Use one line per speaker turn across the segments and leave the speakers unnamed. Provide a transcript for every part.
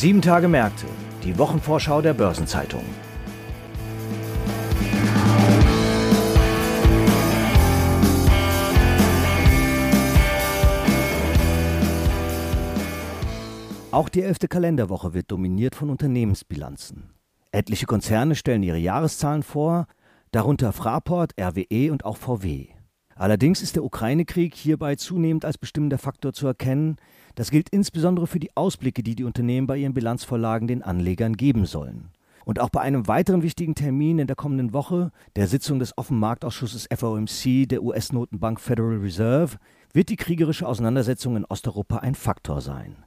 Sieben Tage Märkte, die Wochenvorschau der Börsenzeitung. Auch die elfte Kalenderwoche wird dominiert von Unternehmensbilanzen. Etliche Konzerne stellen ihre Jahreszahlen vor, darunter Fraport, RWE und auch VW. Allerdings ist der Ukraine-Krieg hierbei zunehmend als bestimmender Faktor zu erkennen. Das gilt insbesondere für die Ausblicke, die die Unternehmen bei ihren Bilanzvorlagen den Anlegern geben sollen. Und auch bei einem weiteren wichtigen Termin in der kommenden Woche, der Sitzung des Offenmarktausschusses FOMC der US-Notenbank Federal Reserve, wird die kriegerische Auseinandersetzung in Osteuropa ein Faktor sein.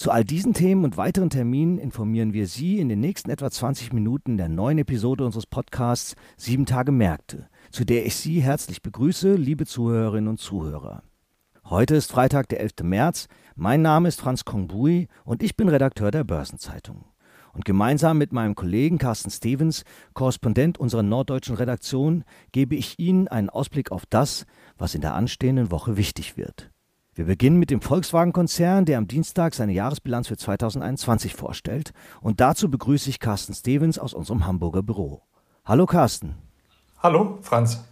Zu all diesen Themen und weiteren Terminen informieren wir Sie in den nächsten etwa 20 Minuten der neuen Episode unseres Podcasts Sieben Tage Märkte, zu der ich Sie herzlich begrüße, liebe Zuhörerinnen und Zuhörer. Heute ist Freitag, der 11. März. Mein Name ist Franz Kongbui und ich bin Redakteur der Börsenzeitung. Und gemeinsam mit meinem Kollegen Carsten Stevens, Korrespondent unserer norddeutschen Redaktion, gebe ich Ihnen einen Ausblick auf das, was in der anstehenden Woche wichtig wird. Wir beginnen mit dem Volkswagen-Konzern, der am Dienstag seine Jahresbilanz für 2021 vorstellt. Und dazu begrüße ich Carsten Stevens aus unserem Hamburger Büro. Hallo Carsten.
Hallo, Franz.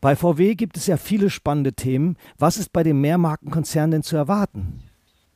Bei VW gibt es ja viele spannende Themen. Was ist bei dem Mehrmarkenkonzern denn zu erwarten?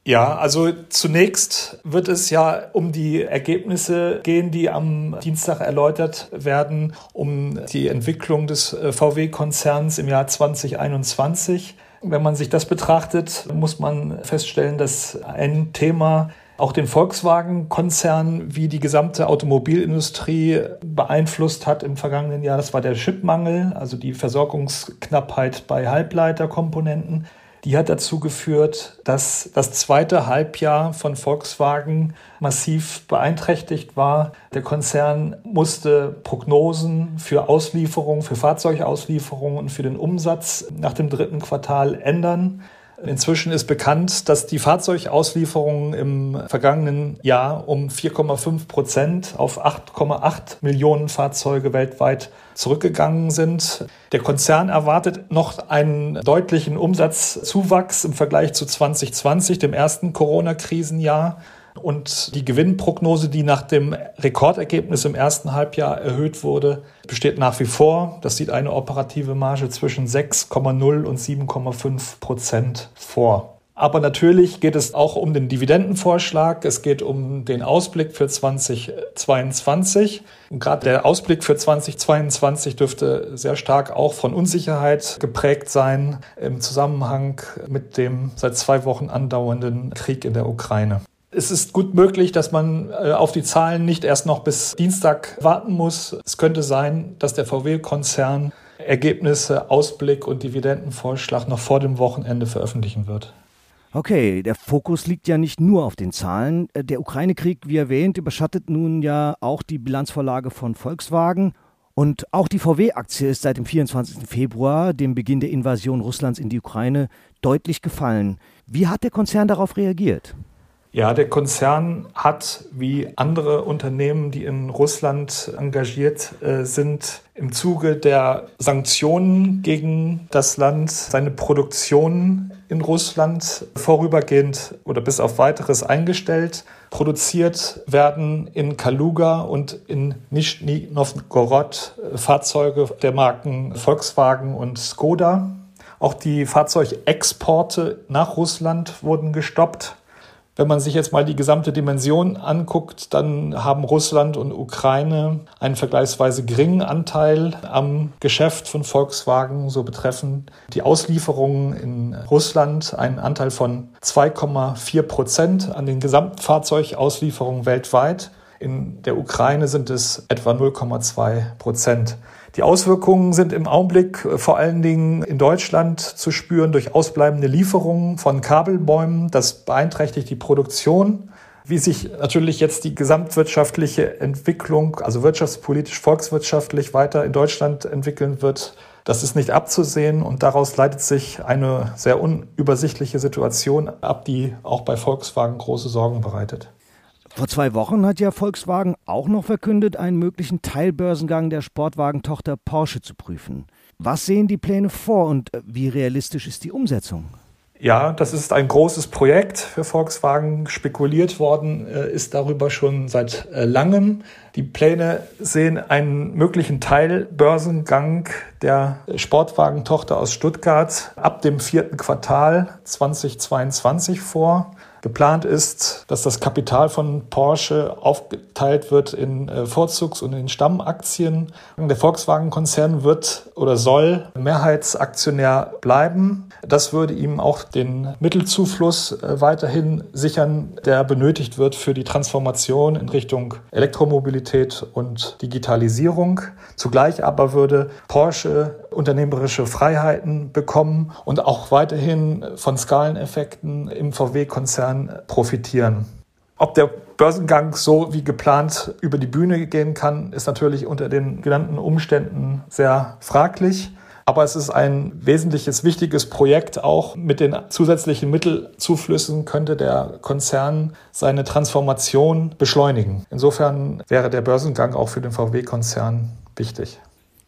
Ja, also zunächst wird es ja um die Ergebnisse gehen, die am Dienstag erläutert werden, um die Entwicklung des äh, VW-Konzerns im Jahr 2021. Wenn man sich das betrachtet, muss man feststellen, dass ein Thema auch den Volkswagen-Konzern wie die gesamte Automobilindustrie beeinflusst hat im vergangenen Jahr. Das war der Chipmangel, also die Versorgungsknappheit bei Halbleiterkomponenten. Die hat dazu geführt, dass das zweite Halbjahr von Volkswagen massiv beeinträchtigt war. Der Konzern musste Prognosen für Auslieferungen, für Fahrzeugauslieferungen und für den Umsatz nach dem dritten Quartal ändern. Inzwischen ist bekannt, dass die Fahrzeugauslieferungen im vergangenen Jahr um 4,5 Prozent auf 8,8 Millionen Fahrzeuge weltweit zurückgegangen sind. Der Konzern erwartet noch einen deutlichen Umsatzzuwachs im Vergleich zu 2020, dem ersten Corona-Krisenjahr. Und die Gewinnprognose, die nach dem Rekordergebnis im ersten Halbjahr erhöht wurde, besteht nach wie vor. Das sieht eine operative Marge zwischen 6,0 und 7,5 Prozent vor. Aber natürlich geht es auch um den Dividendenvorschlag. Es geht um den Ausblick für 2022. Und gerade der Ausblick für 2022 dürfte sehr stark auch von Unsicherheit geprägt sein im Zusammenhang mit dem seit zwei Wochen andauernden Krieg in der Ukraine. Es ist gut möglich, dass man äh, auf die Zahlen nicht erst noch bis Dienstag warten muss. Es könnte sein, dass der VW-Konzern Ergebnisse, Ausblick und Dividendenvorschlag noch vor dem Wochenende veröffentlichen wird.
Okay, der Fokus liegt ja nicht nur auf den Zahlen. Äh, der Ukraine-Krieg, wie erwähnt, überschattet nun ja auch die Bilanzvorlage von Volkswagen. Und auch die VW-Aktie ist seit dem 24. Februar, dem Beginn der Invasion Russlands in die Ukraine, deutlich gefallen. Wie hat der Konzern darauf reagiert?
Ja, der Konzern hat wie andere Unternehmen, die in Russland engagiert äh, sind, im Zuge der Sanktionen gegen das Land seine Produktion in Russland vorübergehend oder bis auf weiteres eingestellt. Produziert werden in Kaluga und in Nischni Novgorod äh, Fahrzeuge der Marken Volkswagen und Skoda. Auch die Fahrzeugexporte nach Russland wurden gestoppt. Wenn man sich jetzt mal die gesamte Dimension anguckt, dann haben Russland und Ukraine einen vergleichsweise geringen Anteil am Geschäft von Volkswagen. So betreffen die Auslieferungen in Russland einen Anteil von 2,4 Prozent an den gesamten Fahrzeugauslieferungen weltweit. In der Ukraine sind es etwa 0,2 Prozent. Die Auswirkungen sind im Augenblick äh, vor allen Dingen in Deutschland zu spüren durch ausbleibende Lieferungen von Kabelbäumen. Das beeinträchtigt die Produktion. Wie sich natürlich jetzt die gesamtwirtschaftliche Entwicklung, also wirtschaftspolitisch, volkswirtschaftlich weiter in Deutschland entwickeln wird, das ist nicht abzusehen und daraus leitet sich eine sehr unübersichtliche Situation ab, die auch bei Volkswagen große Sorgen bereitet.
Vor zwei Wochen hat ja Volkswagen auch noch verkündet, einen möglichen Teilbörsengang der Sportwagentochter Porsche zu prüfen. Was sehen die Pläne vor und äh, wie realistisch ist die Umsetzung?
Ja, das ist ein großes Projekt für Volkswagen. Spekuliert worden äh, ist darüber schon seit äh, langem. Die Pläne sehen einen möglichen Teilbörsengang der Sportwagentochter aus Stuttgart ab dem vierten Quartal 2022 vor. Geplant ist, dass das Kapital von Porsche aufgeteilt wird in äh, Vorzugs- und in Stammaktien. Der Volkswagen-Konzern wird oder soll Mehrheitsaktionär bleiben. Das würde ihm auch den Mittelzufluss äh, weiterhin sichern, der benötigt wird für die Transformation in Richtung Elektromobilität und Digitalisierung. Zugleich aber würde Porsche unternehmerische Freiheiten bekommen und auch weiterhin von Skaleneffekten im VW-Konzern profitieren. Ob der Börsengang so wie geplant über die Bühne gehen kann, ist natürlich unter den genannten Umständen sehr fraglich. Aber es ist ein wesentliches, wichtiges Projekt. Auch mit den zusätzlichen Mittelzuflüssen könnte der Konzern seine Transformation beschleunigen. Insofern wäre der Börsengang auch für den VW-Konzern wichtig.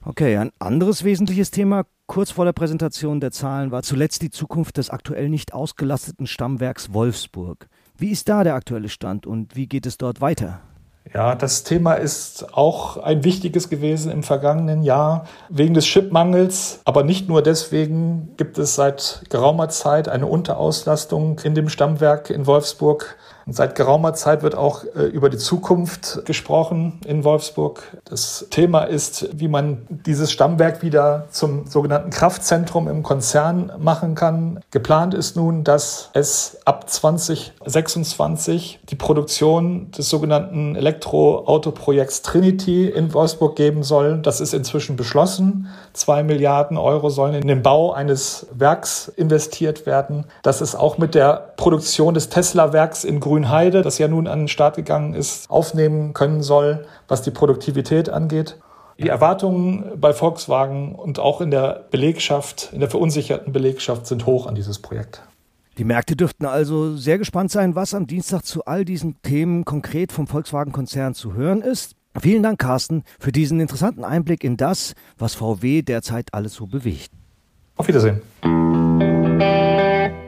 Okay, ein anderes wesentliches Thema kurz vor der Präsentation der Zahlen war zuletzt die Zukunft des aktuell nicht ausgelasteten Stammwerks Wolfsburg. Wie ist da der aktuelle Stand und wie geht es dort weiter?
Ja, das Thema ist auch ein wichtiges gewesen im vergangenen Jahr. Wegen des Chipmangels, aber nicht nur deswegen, gibt es seit geraumer Zeit eine Unterauslastung in dem Stammwerk in Wolfsburg. Und seit geraumer Zeit wird auch äh, über die Zukunft gesprochen in Wolfsburg. Das Thema ist, wie man dieses Stammwerk wieder zum sogenannten Kraftzentrum im Konzern machen kann. Geplant ist nun, dass es ab 2026 die Produktion des sogenannten Elektroautoprojekts Trinity in Wolfsburg geben soll. Das ist inzwischen beschlossen. Zwei Milliarden Euro sollen in den Bau eines Werks investiert werden. Das ist auch mit der Produktion des Tesla-Werks in Grün Grünheide, das ja nun an den Start gegangen ist, aufnehmen können soll, was die Produktivität angeht. Die Erwartungen bei Volkswagen und auch in der Belegschaft, in der verunsicherten Belegschaft sind hoch an dieses Projekt.
Die Märkte dürften also sehr gespannt sein, was am Dienstag zu all diesen Themen konkret vom Volkswagen-Konzern zu hören ist. Vielen Dank, Carsten, für diesen interessanten Einblick in das, was VW derzeit alles so bewegt.
Auf Wiedersehen.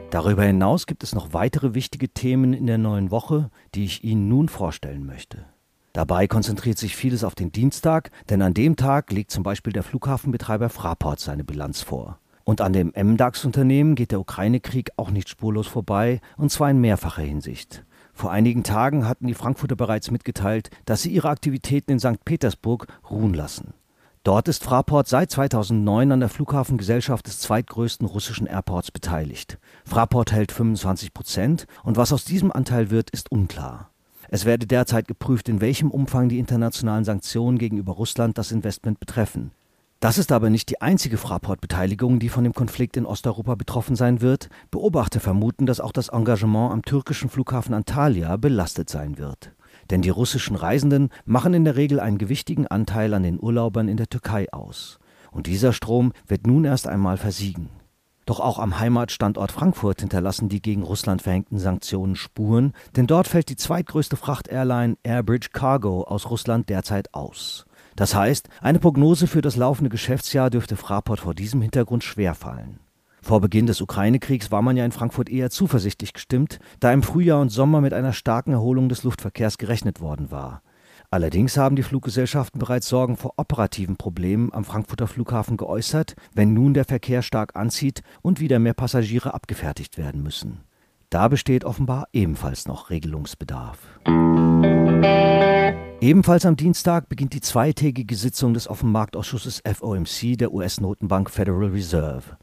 Darüber hinaus gibt es noch weitere wichtige Themen in der neuen Woche, die ich Ihnen nun vorstellen möchte. Dabei konzentriert sich vieles auf den Dienstag, denn an dem Tag legt zum Beispiel der Flughafenbetreiber Fraport seine Bilanz vor. Und an dem MDAX-Unternehmen geht der Ukraine-Krieg auch nicht spurlos vorbei, und zwar in mehrfacher Hinsicht. Vor einigen Tagen hatten die Frankfurter bereits mitgeteilt, dass sie ihre Aktivitäten in St. Petersburg ruhen lassen. Dort ist Fraport seit 2009 an der Flughafengesellschaft des zweitgrößten russischen Airports beteiligt. Fraport hält 25 Prozent und was aus diesem Anteil wird, ist unklar. Es werde derzeit geprüft, in welchem Umfang die internationalen Sanktionen gegenüber Russland das Investment betreffen. Das ist aber nicht die einzige Fraport-Beteiligung, die von dem Konflikt in Osteuropa betroffen sein wird. Beobachter vermuten, dass auch das Engagement am türkischen Flughafen Antalya belastet sein wird. Denn die russischen Reisenden machen in der Regel einen gewichtigen Anteil an den Urlaubern in der Türkei aus. Und dieser Strom wird nun erst einmal versiegen. Doch auch am Heimatstandort Frankfurt hinterlassen die gegen Russland verhängten Sanktionen Spuren, denn dort fällt die zweitgrößte Frachtairline Airbridge Cargo aus Russland derzeit aus. Das heißt, eine Prognose für das laufende Geschäftsjahr dürfte Fraport vor diesem Hintergrund schwerfallen. Vor Beginn des Ukraine-Kriegs war man ja in Frankfurt eher zuversichtlich gestimmt, da im Frühjahr und Sommer mit einer starken Erholung des Luftverkehrs gerechnet worden war. Allerdings haben die Fluggesellschaften bereits Sorgen vor operativen Problemen am Frankfurter Flughafen geäußert, wenn nun der Verkehr stark anzieht und wieder mehr Passagiere abgefertigt werden müssen. Da besteht offenbar ebenfalls noch Regelungsbedarf. Ebenfalls am Dienstag beginnt die zweitägige Sitzung des Offenmarktausschusses FOMC der US-Notenbank Federal Reserve.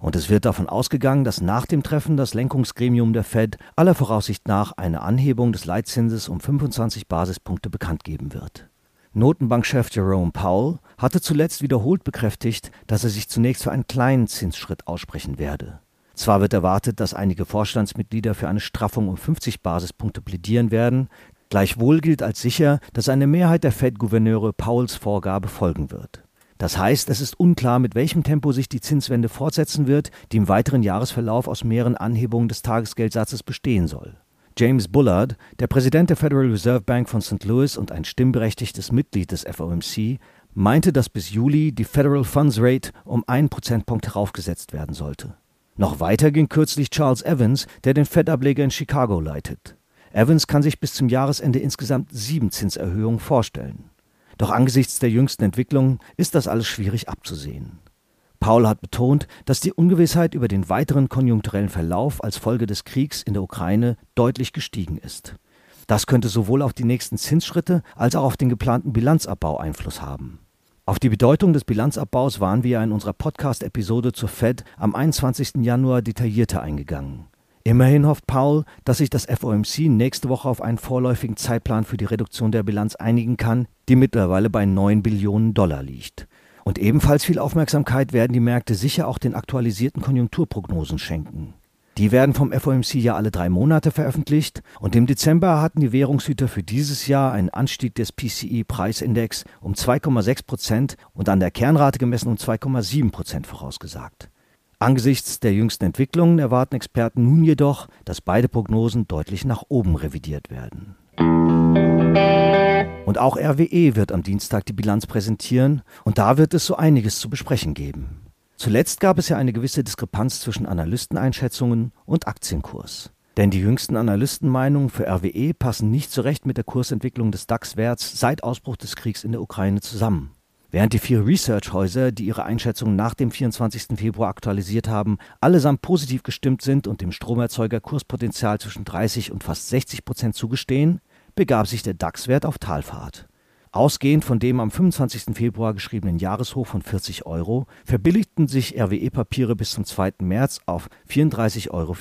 Und es wird davon ausgegangen, dass nach dem Treffen das Lenkungsgremium der Fed aller Voraussicht nach eine Anhebung des Leitzinses um 25 Basispunkte bekannt geben wird. Notenbankchef Jerome Powell hatte zuletzt wiederholt bekräftigt, dass er sich zunächst für einen kleinen Zinsschritt aussprechen werde. Zwar wird erwartet, dass einige Vorstandsmitglieder für eine Straffung um 50 Basispunkte plädieren werden, gleichwohl gilt als sicher, dass eine Mehrheit der Fed-Gouverneure Powells Vorgabe folgen wird. Das heißt, es ist unklar, mit welchem Tempo sich die Zinswende fortsetzen wird, die im weiteren Jahresverlauf aus mehreren Anhebungen des Tagesgeldsatzes bestehen soll. James Bullard, der Präsident der Federal Reserve Bank von St. Louis und ein stimmberechtigtes Mitglied des FOMC, meinte, dass bis Juli die Federal Funds Rate um einen Prozentpunkt heraufgesetzt werden sollte. Noch weiter ging kürzlich Charles Evans, der den Fed-Ableger in Chicago leitet. Evans kann sich bis zum Jahresende insgesamt sieben Zinserhöhungen vorstellen. Doch angesichts der jüngsten Entwicklungen ist das alles schwierig abzusehen. Paul hat betont, dass die Ungewissheit über den weiteren konjunkturellen Verlauf als Folge des Kriegs in der Ukraine deutlich gestiegen ist. Das könnte sowohl auf die nächsten Zinsschritte als auch auf den geplanten Bilanzabbau Einfluss haben. Auf die Bedeutung des Bilanzabbaus waren wir in unserer Podcast-Episode zur Fed am 21. Januar detaillierter eingegangen. Immerhin hofft Paul, dass sich das FOMC nächste Woche auf einen vorläufigen Zeitplan für die Reduktion der Bilanz einigen kann, die mittlerweile bei 9 Billionen Dollar liegt. Und ebenfalls viel Aufmerksamkeit werden die Märkte sicher auch den aktualisierten Konjunkturprognosen schenken. Die werden vom FOMC ja alle drei Monate veröffentlicht und im Dezember hatten die Währungshüter für dieses Jahr einen Anstieg des PCE-Preisindex um 2,6 Prozent und an der Kernrate gemessen um 2,7 Prozent vorausgesagt. Angesichts der jüngsten Entwicklungen erwarten Experten nun jedoch, dass beide Prognosen deutlich nach oben revidiert werden. Und auch RWE wird am Dienstag die Bilanz präsentieren und da wird es so einiges zu besprechen geben. Zuletzt gab es ja eine gewisse Diskrepanz zwischen Analysteneinschätzungen und Aktienkurs. Denn die jüngsten Analystenmeinungen für RWE passen nicht so recht mit der Kursentwicklung des DAX-Werts seit Ausbruch des Kriegs in der Ukraine zusammen. Während die vier Research-Häuser, die ihre Einschätzungen nach dem 24. Februar aktualisiert haben, allesamt positiv gestimmt sind und dem Stromerzeuger Kurspotenzial zwischen 30 und fast 60 Prozent zugestehen, begab sich der DAX-Wert auf Talfahrt. Ausgehend von dem am 25. Februar geschriebenen Jahreshoch von 40 Euro verbilligten sich RWE-Papiere bis zum 2. März auf 34,34 Euro.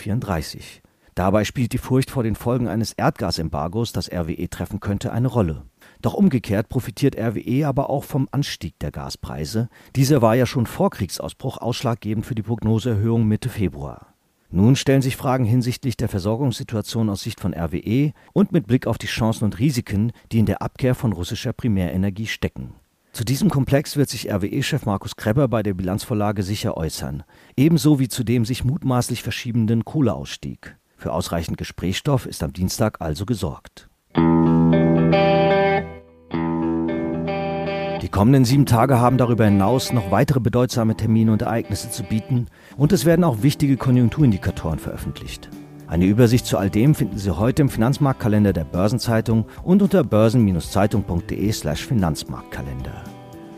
Dabei spielt die Furcht vor den Folgen eines Erdgasembargos, das RWE treffen könnte, eine Rolle. Doch umgekehrt profitiert RWE aber auch vom Anstieg der Gaspreise. Dieser war ja schon vor Kriegsausbruch ausschlaggebend für die Prognoseerhöhung Mitte Februar. Nun stellen sich Fragen hinsichtlich der Versorgungssituation aus Sicht von RWE und mit Blick auf die Chancen und Risiken, die in der Abkehr von russischer Primärenergie stecken. Zu diesem Komplex wird sich RWE-Chef Markus Krebber bei der Bilanzvorlage sicher äußern, ebenso wie zu dem sich mutmaßlich verschiebenden Kohleausstieg. Für ausreichend Gesprächsstoff ist am Dienstag also gesorgt. Kommenden sieben Tage haben darüber hinaus noch weitere bedeutsame Termine und Ereignisse zu bieten und es werden auch wichtige Konjunkturindikatoren veröffentlicht. Eine Übersicht zu all dem finden Sie heute im Finanzmarktkalender der Börsenzeitung und unter börsen-zeitung.de/slash Finanzmarktkalender.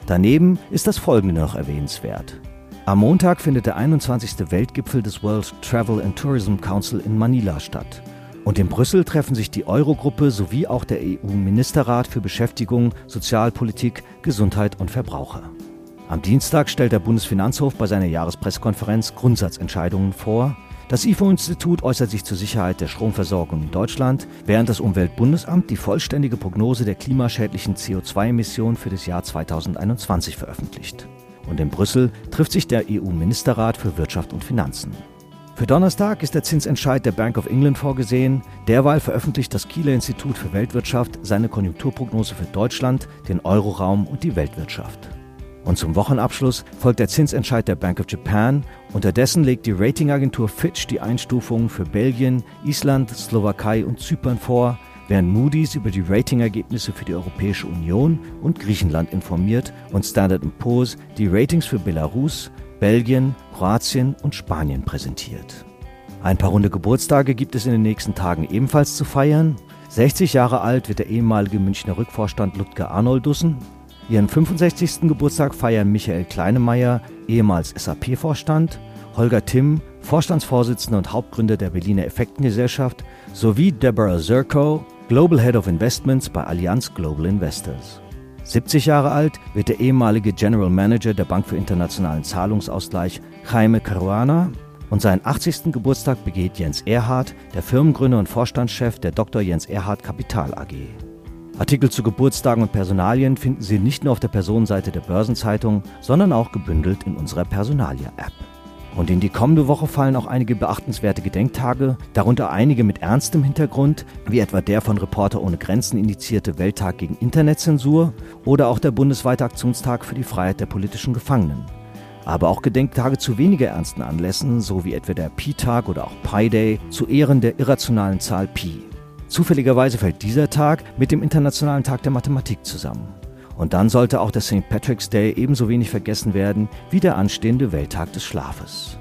Daneben ist das folgende noch erwähnenswert. Am Montag findet der 21. Weltgipfel des World Travel and Tourism Council in Manila statt. Und in Brüssel treffen sich die Eurogruppe sowie auch der EU-Ministerrat für Beschäftigung, Sozialpolitik, Gesundheit und Verbraucher. Am Dienstag stellt der Bundesfinanzhof bei seiner Jahrespressekonferenz Grundsatzentscheidungen vor. Das IFO-Institut äußert sich zur Sicherheit der Stromversorgung in Deutschland, während das Umweltbundesamt die vollständige Prognose der klimaschädlichen CO2-Emissionen für das Jahr 2021 veröffentlicht. Und in Brüssel trifft sich der EU-Ministerrat für Wirtschaft und Finanzen. Für Donnerstag ist der Zinsentscheid der Bank of England vorgesehen. Derweil veröffentlicht das Kieler Institut für Weltwirtschaft seine Konjunkturprognose für Deutschland, den Euroraum und die Weltwirtschaft. Und zum Wochenabschluss folgt der Zinsentscheid der Bank of Japan. Unterdessen legt die Ratingagentur Fitch die Einstufungen für Belgien, Island, Slowakei und Zypern vor, während Moody's über die Ratingergebnisse für die Europäische Union und Griechenland informiert und Standard Poor's die Ratings für Belarus, Belgien, Kroatien und Spanien präsentiert. Ein paar runde Geburtstage gibt es in den nächsten Tagen ebenfalls zu feiern. 60 Jahre alt wird der ehemalige Münchner Rückvorstand Ludger Arnoldussen. Ihren 65. Geburtstag feiern Michael Kleinemeier, ehemals SAP-Vorstand, Holger Timm, Vorstandsvorsitzender und Hauptgründer der Berliner Effektengesellschaft, sowie Deborah Zirko, Global Head of Investments bei Allianz Global Investors. 70 Jahre alt wird der ehemalige General Manager der Bank für internationalen Zahlungsausgleich Jaime Caruana und seinen 80. Geburtstag begeht Jens Erhardt, der Firmengründer und Vorstandschef der Dr. Jens Erhardt Kapital AG. Artikel zu Geburtstagen und Personalien finden Sie nicht nur auf der Personenseite der Börsenzeitung, sondern auch gebündelt in unserer Personalia-App. Und in die kommende Woche fallen auch einige beachtenswerte Gedenktage, darunter einige mit ernstem Hintergrund, wie etwa der von Reporter ohne Grenzen initiierte Welttag gegen Internetzensur oder auch der bundesweite Aktionstag für die Freiheit der politischen Gefangenen. Aber auch Gedenktage zu weniger ernsten Anlässen, so wie etwa der Pi-Tag oder auch Pi Day, zu Ehren der irrationalen Zahl Pi. Zufälligerweise fällt dieser Tag mit dem Internationalen Tag der Mathematik zusammen. Und dann sollte auch der St. Patrick's Day ebenso wenig vergessen werden wie der anstehende Welttag des Schlafes.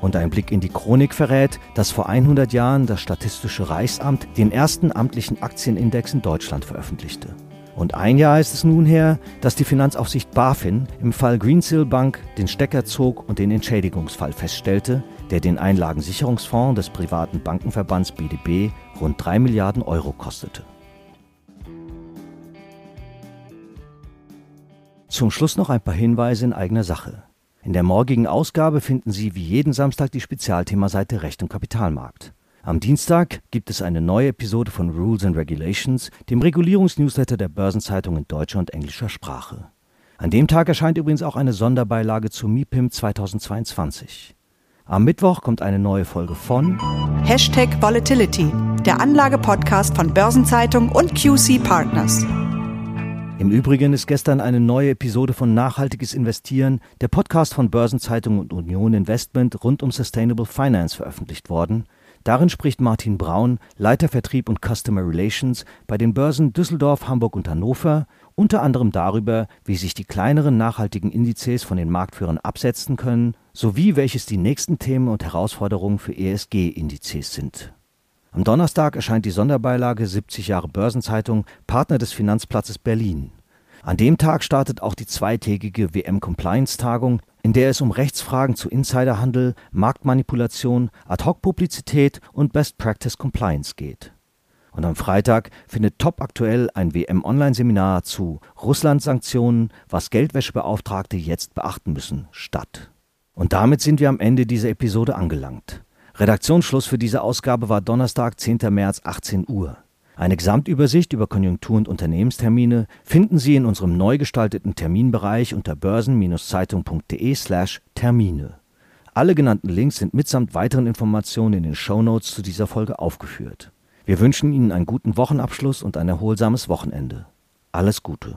Und ein Blick in die Chronik verrät, dass vor 100 Jahren das Statistische Reichsamt den ersten amtlichen Aktienindex in Deutschland veröffentlichte. Und ein Jahr ist es nun her, dass die Finanzaufsicht BaFin im Fall Greensill Bank den Stecker zog und den Entschädigungsfall feststellte, der den Einlagensicherungsfonds des privaten Bankenverbands BDB rund 3 Milliarden Euro kostete. Zum Schluss noch ein paar Hinweise in eigener Sache. In der morgigen Ausgabe finden Sie wie jeden Samstag die Spezialthemaseite Recht und Kapitalmarkt. Am Dienstag gibt es eine neue Episode von Rules and Regulations, dem Regulierungsnewsletter der Börsenzeitung in deutscher und englischer Sprache. An dem Tag erscheint übrigens auch eine Sonderbeilage zu MIPIM 2022. Am Mittwoch kommt eine neue Folge von
Hashtag Volatility, der Anlagepodcast von Börsenzeitung und QC Partners.
Im Übrigen ist gestern eine neue Episode von Nachhaltiges Investieren, der Podcast von Börsenzeitung und Union Investment rund um Sustainable Finance veröffentlicht worden. Darin spricht Martin Braun, Leiter Vertrieb und Customer Relations bei den Börsen Düsseldorf, Hamburg und Hannover, unter anderem darüber, wie sich die kleineren nachhaltigen Indizes von den Marktführern absetzen können, sowie welches die nächsten Themen und Herausforderungen für ESG-Indizes sind. Am Donnerstag erscheint die Sonderbeilage 70 Jahre Börsenzeitung, Partner des Finanzplatzes Berlin. An dem Tag startet auch die zweitägige WM-Compliance-Tagung, in der es um Rechtsfragen zu Insiderhandel, Marktmanipulation, Ad-Hoc-Publizität und Best-Practice-Compliance geht. Und am Freitag findet top aktuell ein WM-Online-Seminar zu Russland-Sanktionen, was Geldwäschebeauftragte jetzt beachten müssen, statt. Und damit sind wir am Ende dieser Episode angelangt. Redaktionsschluss für diese Ausgabe war Donnerstag, 10. März, 18 Uhr. Eine Gesamtübersicht über Konjunktur- und Unternehmenstermine finden Sie in unserem neu gestalteten Terminbereich unter börsen-zeitung.de/slash Termine. Alle genannten Links sind mitsamt weiteren Informationen in den Shownotes zu dieser Folge aufgeführt. Wir wünschen Ihnen einen guten Wochenabschluss und ein erholsames Wochenende. Alles Gute.